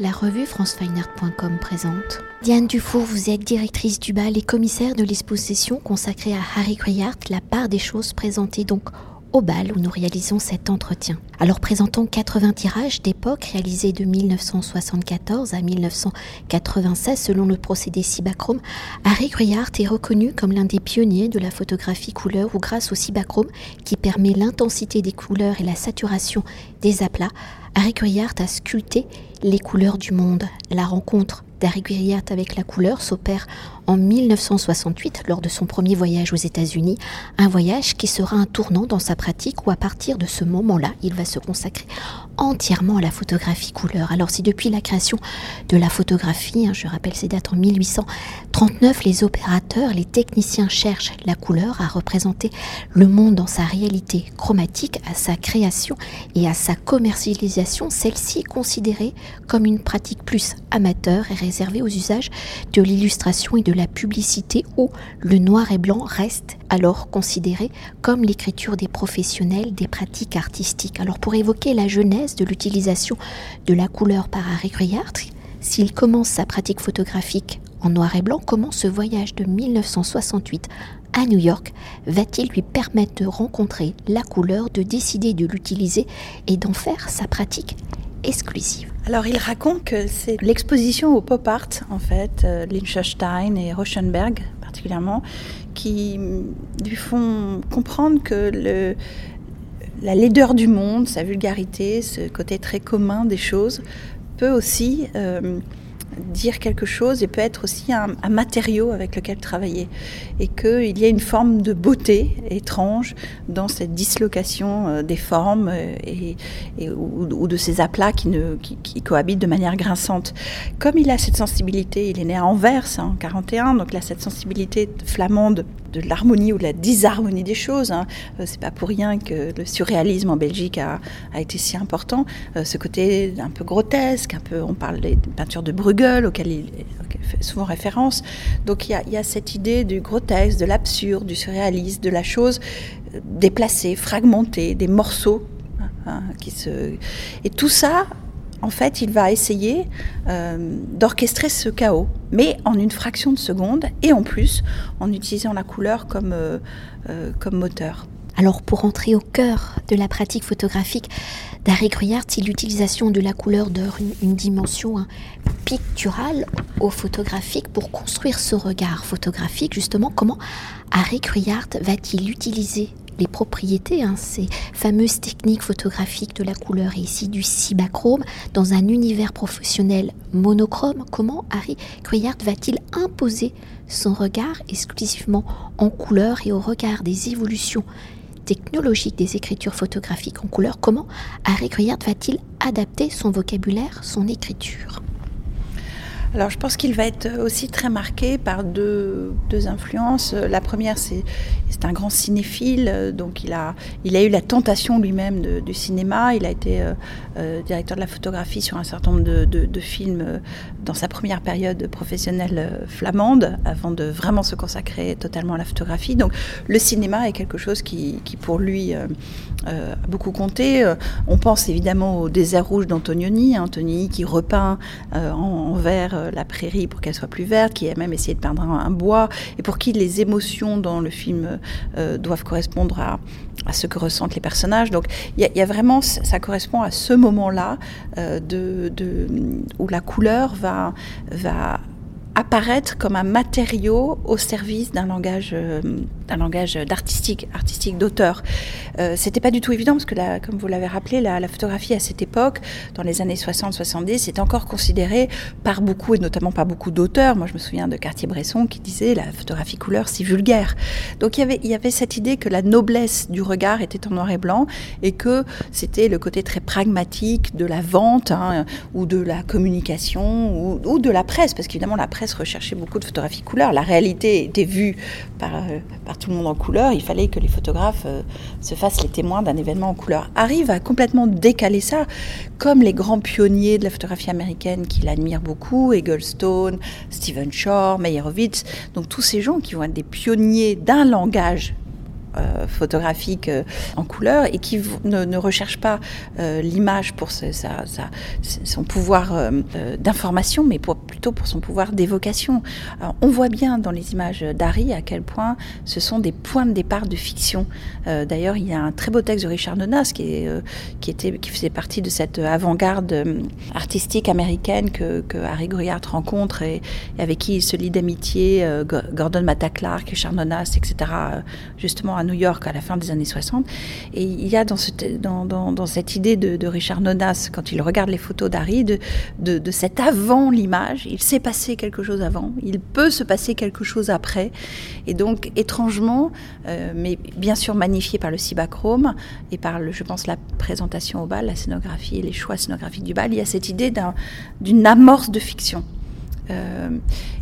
La revue francefineart.com présente. Diane Dufour, vous êtes directrice du bal et commissaire de l'exposition consacrée à Harry Cruyard, La part des choses présentées donc au bal où nous réalisons cet entretien. Alors présentons 80 tirages d'époque réalisés de 1974 à 1996 selon le procédé Cibachrome, Harry Cruyard est reconnu comme l'un des pionniers de la photographie couleur où grâce au Cibachrome qui permet l'intensité des couleurs et la saturation des aplats, Harry Cruyard a sculpté les couleurs du monde. La rencontre d'Harry Cruyard avec la couleur s'opère en 1968 lors de son premier voyage aux États-Unis, un voyage qui sera un tournant dans sa pratique où à partir de ce moment-là, il va se consacrer entièrement à la photographie couleur. Alors si depuis la création de la photographie, hein, je rappelle ces dates en 1839, les opérateurs, les techniciens cherchent la couleur à représenter le monde dans sa réalité chromatique, à sa création et à sa commercialisation, celle-ci est considérée comme une pratique plus amateur et réservée aux usages de l'illustration et de la publicité où le noir et blanc reste alors considéré comme l'écriture des professionnels des pratiques artistiques. Alors pour évoquer la genèse de l'utilisation de la couleur par Harry Cruyard, s'il commence sa pratique photographique en noir et blanc, comment ce voyage de 1968 à New York va-t-il lui permettre de rencontrer la couleur, de décider de l'utiliser et d'en faire sa pratique exclusive? Alors, il raconte que c'est l'exposition au pop art, en fait, euh, et Rauschenberg particulièrement, qui lui font comprendre que la laideur du monde, sa vulgarité, ce côté très commun des choses, peut aussi euh, dire quelque chose et peut être aussi un, matériau avec lequel travailler. Et qu'il y a une forme de beauté étrange dans cette dislocation euh, des formes euh, et, ou, de ces aplats qui, qui, cohabitent de manière grinçante. Comme il a cette sensibilité, il est né à Anvers hein, en 41, donc il a cette sensibilité flamande de l'harmonie ou de la disharmonie des choses. Hein. Euh, c'est pas pour rien que le surréalisme en Belgique a, a été si important. Euh, ce côté un peu grotesque, un peu, on parle des peintures de Bruegel auxquelles il, fait souvent référence. Donc il y, a, il y, a, cette idée du grotesque, de l'absurde, du surréalisme, de la chose euh, déplacée, fragmentée, des morceaux hein, qui se et tout ça en fait, il va essayer euh, d'orchestrer ce chaos, mais en une fraction de seconde, et en plus en utilisant la couleur comme, euh, euh, comme moteur. Alors pour entrer au cœur de la pratique photographique d'Harry Cruyard, si l'utilisation de la couleur donne une, dimension hein, picturale au photographique pour construire ce regard photographique, justement, comment Harry Cruyard va-t-il utiliser les propriétés, hein, ces fameuses techniques photographiques de la couleur et ici du cibachrome, dans un univers professionnel monochrome, comment Harry Cruyard va-t-il imposer son regard exclusivement en couleur et au regard des évolutions technologiques des écritures photographiques en couleur, comment Harry Cruyard va-t-il adapter son vocabulaire, son écriture? Alors je pense qu'il va être aussi très marqué par deux, influences. La première, c'est un grand cinéphile, donc il a, il a eu la tentation lui-même du cinéma. Il a été euh, euh, directeur de la photographie sur un certain nombre de, de, films euh, dans sa première période professionnelle flamande, avant de vraiment se consacrer totalement à la photographie. Donc le cinéma est quelque chose qui, qui pour lui a beaucoup compté. On pense évidemment au désert rouge d'Antonioni, Antonioni qui repeint en, vert la prairie pour qu'elle soit plus verte, qui a même essayé de peindre un, bois, et pour qui les émotions dans le film euh, doivent correspondre à, ce que ressentent les personnages. Donc il y, a vraiment, ça correspond à ce moment-là euh, de, où la couleur va, va apparaître comme un matériau au service d'un langage, d'un langage d'artistique, artistique d'auteur. Euh, c'était pas du tout évident parce que, la, comme vous l'avez rappelé, la, photographie à cette époque, dans les années 60-70, est encore considérée par beaucoup et notamment par beaucoup d'auteurs. Moi, je me souviens de Cartier-Bresson qui disait la photographie couleur, c'est vulgaire. Donc il y avait, cette idée que la noblesse du regard était en noir et blanc et que c'était le côté très pragmatique de la vente hein, ou de la communication ou, de la presse, parce qu'évidemment la presse rechercher beaucoup de photographies couleur. La réalité était vue par, euh, par tout le monde en couleur. Il fallait que les photographes euh, se fassent les témoins d'un événement en couleur. Arrive à complètement décaler ça, comme les grands pionniers de la photographie américaine qu'il admire beaucoup, Eggleston, Stephen Shore, Meyerowitz. Donc tous ces gens qui vont être des pionniers d'un langage euh, photographique euh, en couleur et qui ne, recherche pas l'image pour son pouvoir d'information, mais plutôt pour son pouvoir d'évocation. On voit bien dans les images d'Harry à quel point ce sont des points de départ de fiction. D'ailleurs, il y a un très beau texte de Richard Nonas qui, qui, était, qui faisait partie de cette avant-garde artistique américaine que, Harry Gruyard rencontre et, avec qui il se lie d'amitié, Gordon Matta Clark, Richard Nonas, etc., justement à New York à la fin des années 60. Et il y a dans, cette idée de, Richard Nonas, quand il regarde les photos d'Harry, de, de, cet avant l'image. Il s'est passé quelque chose avant, il peut se passer quelque chose après. Et donc, étrangement, euh, mais bien sûr magnifié par le cibachrome et par, le, je pense, la présentation au bal, la scénographie et les choix scénographiques du bal, il y a cette idée d'une amorce de fiction. Euh,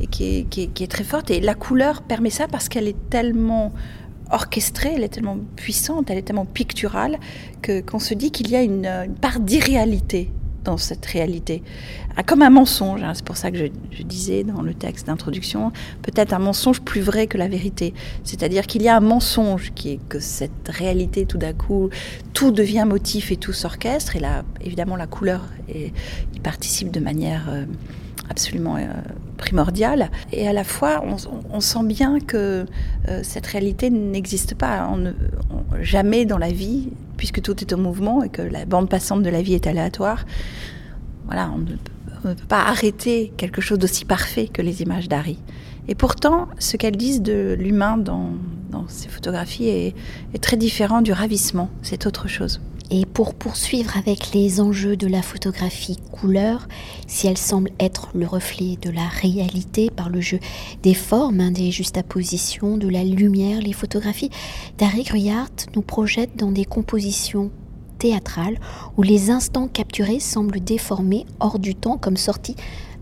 et qui est, très forte. Et la couleur permet ça parce qu'elle est tellement orchestrée, elle est tellement puissante, elle est tellement picturale que qu'on se dit qu'il y a une, part d'irréalité dans cette réalité, ah, comme un mensonge. Hein, c'est pour ça que je, disais dans le texte d'introduction, peut-être un mensonge plus vrai que la vérité. C'est-à-dire qu'il y a un mensonge qui est que cette réalité, tout d'un coup, tout devient motif et tout s'orchestre. Et là, évidemment, la couleur et, y participe de manière euh, absolument euh, primordial. Et à la fois, on, sent bien que euh, cette réalité n'existe pas. On jamais dans la vie, puisque tout est en mouvement et que la bande passante de la vie est aléatoire. Voilà, on ne, peut pas arrêter quelque chose d'aussi parfait que les images d'Harry. Et pourtant, ce qu'elles disent de l'humain dans, ces photographies est très différent du ravissement. C'est autre chose. Et pour poursuivre avec les enjeux de la photographie couleur, si elle semble être le reflet de la réalité par le jeu des formes, hein, des juxtapositions, de la lumière, les photographies, Darry Gruyart nous projette dans des compositions théâtrales où les instants capturés semblent déformés hors du temps comme sortis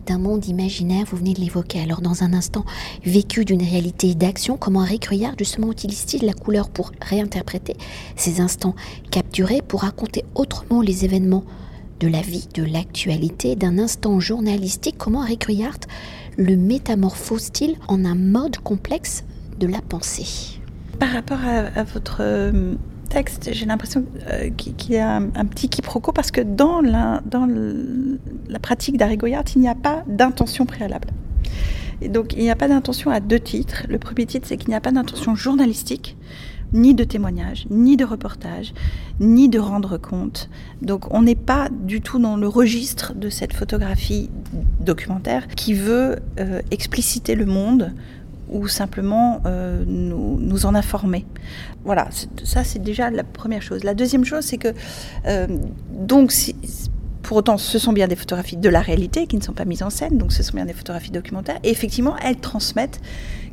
d'un monde imaginaire, vous venez de l'évoquer. Alors dans un instant vécu d'une réalité d'action, comment Rick Ruyard justement utilise-t-il la couleur pour réinterpréter ces instants capturés, pour raconter autrement les événements de la vie, de l'actualité, d'un instant journalistique? Comment Rick Ruyard le métamorphose-t-il en un mode complexe de la pensée? Par rapport à, votre euh, texte, j'ai l'impression euh, qu'il y a un, petit quiproquo parce que dans la, pratique d'Harry Goyard, il n'y a pas d'intention préalable. Donc il n'y a pas d'intention à deux titres. Le premier titre, c'est qu'il n'y a pas d'intention journalistique, ni de témoignage, ni de reportage, ni de rendre compte. Donc on n'est pas du tout dans le registre de cette photographie documentaire qui veut euh, expliciter le monde ou simplement euh, nous, en informer. Voilà, ça c'est déjà la première chose. La deuxième chose, c'est que euh, donc pour autant, ce sont bien des photographies de la réalité qui ne sont pas mises en scène, donc ce sont bien des photographies documentaires. Et effectivement, elles transmettent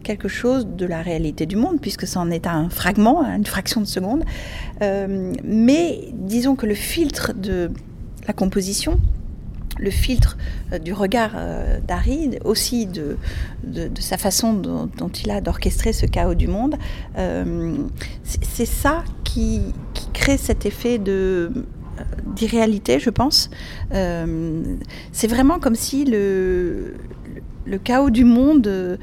quelque chose de la réalité du monde, puisque ça en est un fragment, une fraction de seconde. Euh, mais disons que le filtre de la composition le filtre euh, du regard euh, d'Harry, aussi de, de, sa façon dont, il a d'orchestrer ce chaos du monde, euh, c'est ça qui, crée cet effet de d'irréalité, je pense. c'est vraiment comme si le, le chaos du monde,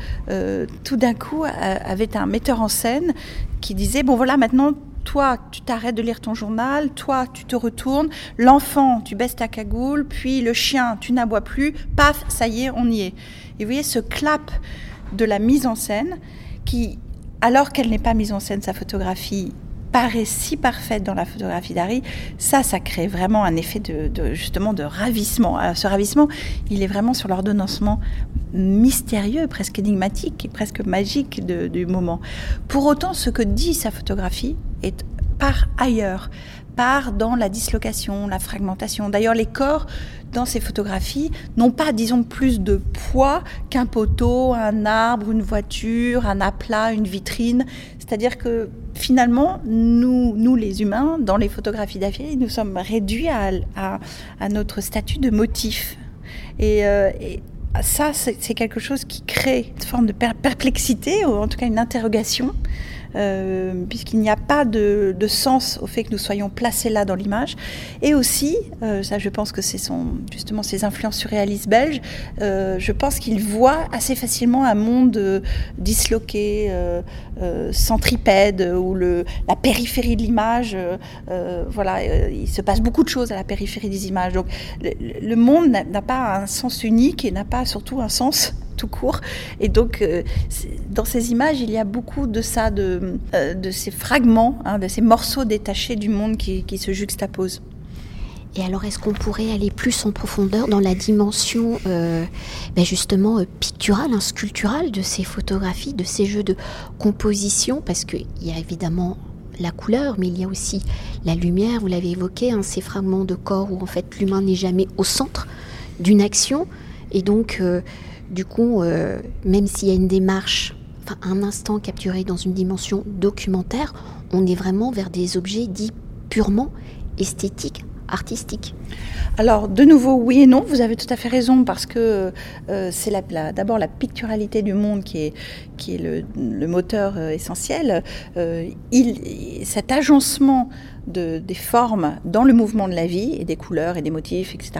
tout d'un coup, avait un metteur en scène qui disait, bon voilà, maintenant, toi, tu t'arrêtes de lire ton journal, toi, tu te retournes, l'enfant, tu baisses ta cagoule, puis le chien, tu n'aboies plus, paf, ça y est, on y est. Et vous voyez ce clap de la mise en scène qui, alors qu'elle n'est pas mise en scène, sa photographie paraît si parfaite dans la photographie d'Harry, ça, ça crée vraiment un effet de, justement de ravissement. ce ravissement, il est vraiment sur l'ordonnancement mystérieux, presque énigmatique, presque magique du moment. Pour autant, ce que dit sa photographie est par ailleurs, part dans la dislocation, la fragmentation. D'ailleurs, les corps dans ces photographies n'ont pas, disons, plus de poids qu'un poteau, un arbre, une voiture, un aplat, une vitrine. C'est-à-dire que finalement, nous, nous les humains, dans les photographies d'affaires, nous sommes réduits à, à, notre statut de motif. Et, euh, et ça, c'est quelque chose qui crée une forme de perplexité, ou en tout cas une interrogation puisqu'il n'y a pas de, sens au fait que nous soyons placés là dans l'image. Et aussi, ça je pense que c'est son, justement ces influences surréalistes belges, je pense qu'il voit assez facilement un monde disloqué, centripède, où la périphérie de l'image, voilà, il se passe beaucoup de choses à la périphérie des images. Donc le monde n'a pas un sens unique et n'a pas surtout un sens tout court. Et donc, euh, dans ces images, il y a beaucoup de ça, de, euh, de ces fragments, hein, de ces morceaux détachés du monde qui, se juxtaposent. Et alors, est-ce qu'on pourrait aller plus en profondeur dans la dimension euh, ben justement picturale, hein, sculpturale de ces photographies, de ces jeux de composition? Parce qu'il y a évidemment la couleur, mais il y a aussi la lumière, vous l'avez évoqué, hein, ces fragments de corps où en fait l'humain n'est jamais au centre d'une action. Et donc, du coup, euh, même s'il y a une démarche, enfin, un instant capturé dans une dimension documentaire, on est vraiment vers des objets dits purement esthétiques, artistiques. Alors, de nouveau, oui et non, vous avez tout à fait raison, parce que euh, c'est d'abord la picturalité du monde qui est, le, moteur euh, essentiel. Il, cet agencement de, des formes dans le mouvement de la vie, et des couleurs et des motifs, etc.,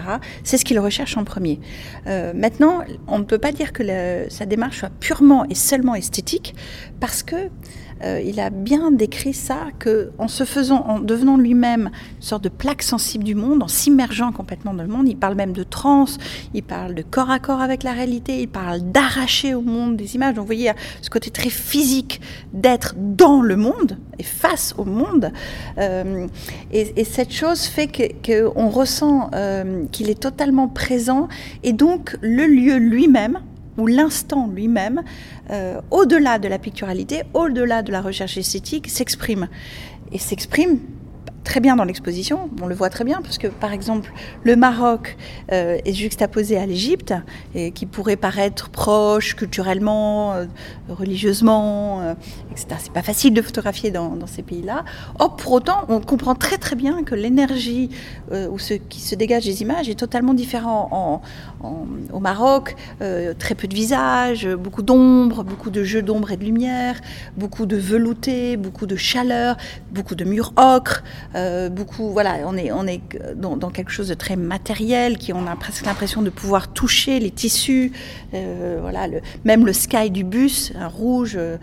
c'est ce qu'il recherche en premier. maintenant, on ne peut pas dire que sa démarche soit purement et seulement esthétique, parce que euh, il a bien décrit ça, que en se faisant, en devenant lui-même une sorte de plaque sensible du monde, en s'immergeant complètement dans le monde, il parle même de transe, il parle de corps à corps avec la réalité, il parle d'arracher au monde des images. Donc vous voyez, ce côté très physique d'être dans le monde et face au monde. Euh, et, cette chose fait qu'on ressent euh, qu'il est totalement présent et donc le lieu lui-même où l'instant lui-même, euh, au-delà de la picturalité, au-delà de la recherche esthétique, s'exprime. Et s'exprime très bien dans l'exposition, on le voit très bien, parce que par exemple, le Maroc euh, est juxtaposé à l'Égypte, et qui pourrait paraître proche culturellement, euh, religieusement, euh, etc. C'est pas facile de photographier dans, ces pays-là. Or, pour autant, on comprend très très bien que l'énergie ou ce qui se dégage des images est totalement différent au Maroc. très peu de visages, beaucoup d'ombre, beaucoup de jeux d'ombre et de lumière, beaucoup de velouté, beaucoup de chaleur, beaucoup de murs ocre. Euh, beaucoup, voilà, on est, on est dans, quelque chose de très matériel, qui on a presque l'impression de pouvoir toucher les tissus, euh, voilà, même le sky du bus, un rouge euh,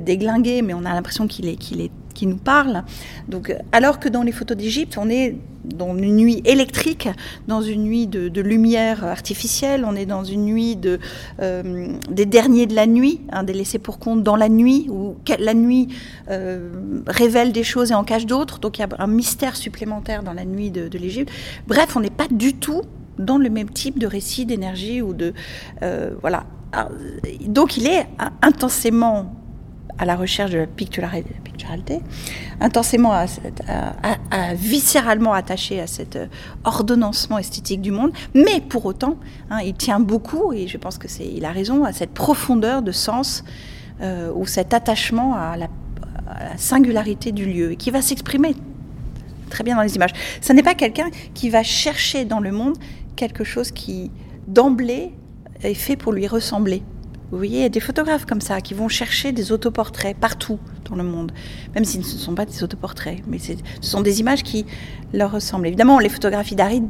déglingué, mais on a l'impression qu'il est, qu'il est qui nous parle. Donc, alors que dans les photos d'Égypte, on est dans une nuit électrique, dans une nuit de, lumière artificielle, on est dans une nuit de, euh, des derniers de la nuit, hein, des laissés pour compte dans la nuit, où la nuit euh, révèle des choses et en cache d'autres. Donc il y a un mystère supplémentaire dans la nuit de, l'Égypte. Bref, on n'est pas du tout dans le même type de récit d'énergie ou de euh, voilà. donc il est intensément à la recherche de la picturalité, intensément, à, viscéralement attaché à cet euh, ordonnancement esthétique du monde, mais pour autant, hein, il tient beaucoup, et je pense que c'est, il a raison, à cette profondeur de sens euh, ou cet attachement à la, singularité du lieu, et qui va s'exprimer très bien dans les images. Ce n'est pas quelqu'un qui va chercher dans le monde quelque chose qui, d'emblée, est fait pour lui ressembler. Vous voyez, il y a des photographes comme ça qui vont chercher des autoportraits partout le monde, même si ce ne sont pas des autoportraits, mais ce sont des images qui leur ressemblent. Évidemment, les photographies d'Harry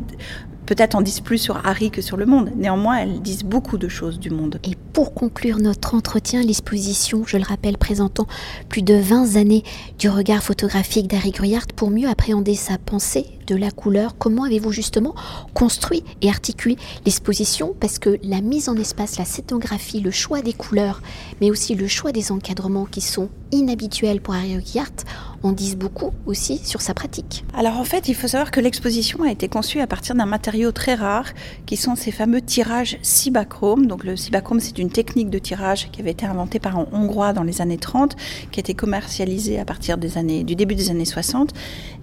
peut-être en disent plus sur Harry que sur le monde. Néanmoins, elles disent beaucoup de choses du monde. Et pour conclure notre entretien, l'exposition, je le rappelle, présentant plus de 20 années du regard photographique d'Harry Gruyard pour mieux appréhender sa pensée de la couleur. Comment avez-vous justement construit et articulé l'exposition? Parce que la mise en espace, la scénographie, le choix des couleurs, mais aussi le choix des encadrements qui sont inhabituels pour Harry Gruyard en disent beaucoup aussi sur sa pratique. Alors en fait, il faut savoir que l'exposition a été conçue à partir d'un matériau très rare qui sont ces fameux tirages Cibachrome. Donc le Cibachrome, c'est une technique de tirage qui avait été inventée par un Hongrois dans les années 30, qui a été commercialisée à partir des années, du début des années 60,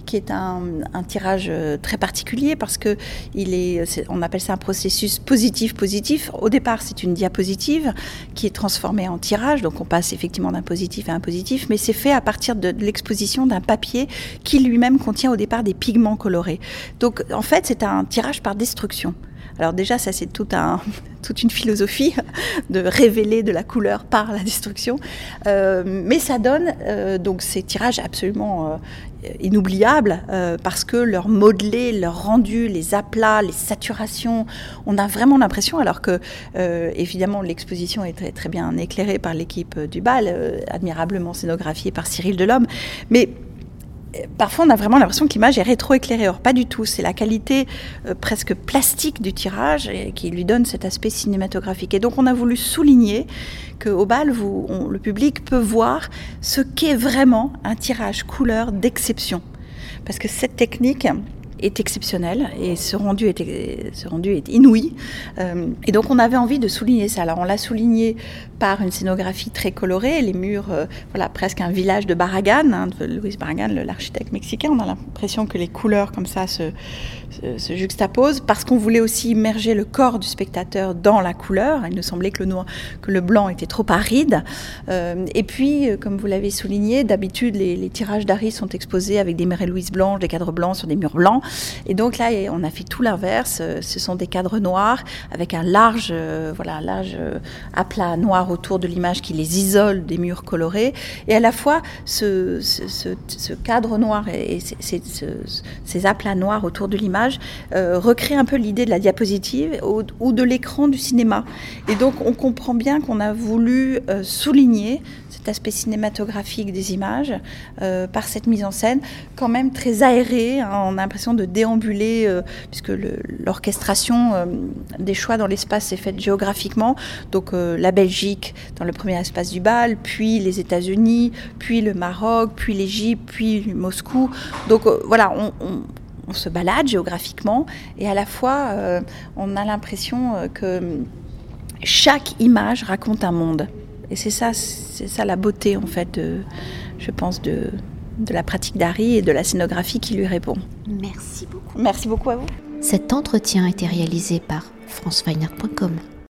qui est un, tirage euh, très particulier parce que il est, on appelle ça un processus positif-positif. Au départ, c'est une diapositive qui est transformée en tirage, donc on passe effectivement d'un positif à un positif, mais c'est fait à partir de l'exposition d'un papier qui lui-même contient au départ des pigments colorés. Donc en fait, c'est un tirage par destruction. Alors déjà, ça c'est toute une philosophie de révéler de la couleur par la destruction. Euh, mais ça donne donc ces tirages absolument inoubliables parce que leur modelé, leur rendu, les aplats, les saturations, on a vraiment l'impression, alors que évidemment l'exposition est très, très bien éclairée par l'équipe du bal, admirablement scénographiée par Cyril Delhomme, mais parfois on a vraiment l'impression que l'image est rétro-éclairée. Or, pas du tout. C'est la qualité euh, presque plastique du tirage qui lui donne cet aspect cinématographique. Et donc, on a voulu souligner qu'au bal, le public peut voir ce qu'est vraiment un tirage couleur d'exception. Parce que cette technique, est exceptionnel et ce rendu est, inouï. Euh, et donc on avait envie de souligner ça. Alors on l'a souligné par une scénographie très colorée, les murs, euh, voilà, presque un village de Barragan, hein, de Luis Barragan, l'architecte mexicain. On a l'impression que les couleurs comme ça se, se, juxtaposent parce qu'on voulait aussi immerger le corps du spectateur dans la couleur. Il nous semblait que le, noir, que le blanc était trop aride. Euh, et puis, comme vous l'avez souligné, d'habitude les, tirages d'Harry sont exposés avec des Mary Louise blanches, des cadres blancs sur des murs blancs. Et donc là, on a fait tout l'inverse. Ce sont des cadres noirs avec un large, euh, voilà, large euh, aplat noir autour de l'image qui les isole des murs colorés. Et à la fois, ce, cadre noir et, ces, aplats noirs autour de l'image euh, recréent un peu l'idée de la diapositive ou, de l'écran du cinéma. Et donc, on comprend bien qu'on a voulu souligner cet aspect cinématographique des images par cette mise en scène, quand même très aérée. Hein. on a l'impression de déambuler, euh, puisque l'orchestration euh, des choix dans l'espace est faite géographiquement. Donc euh, la Belgique dans le premier espace du bal, puis les États-Unis, puis le Maroc, puis l'Égypte, puis Moscou. Donc voilà, on, se balade géographiquement et à la fois on a l'impression que chaque image raconte un monde. Et c'est ça, c'est ça la beauté en fait, je pense, de, de la pratique d'Harry et de la scénographie qui lui répond. Merci beaucoup. Merci beaucoup à vous. Cet entretien a été réalisé par franceweiner.com.